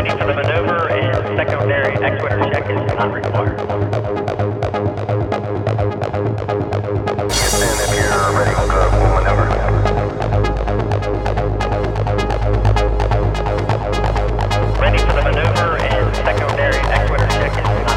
ready for the maneuver and secondary X-Winter check is not required. Ready for the maneuver and secondary X-Winter check is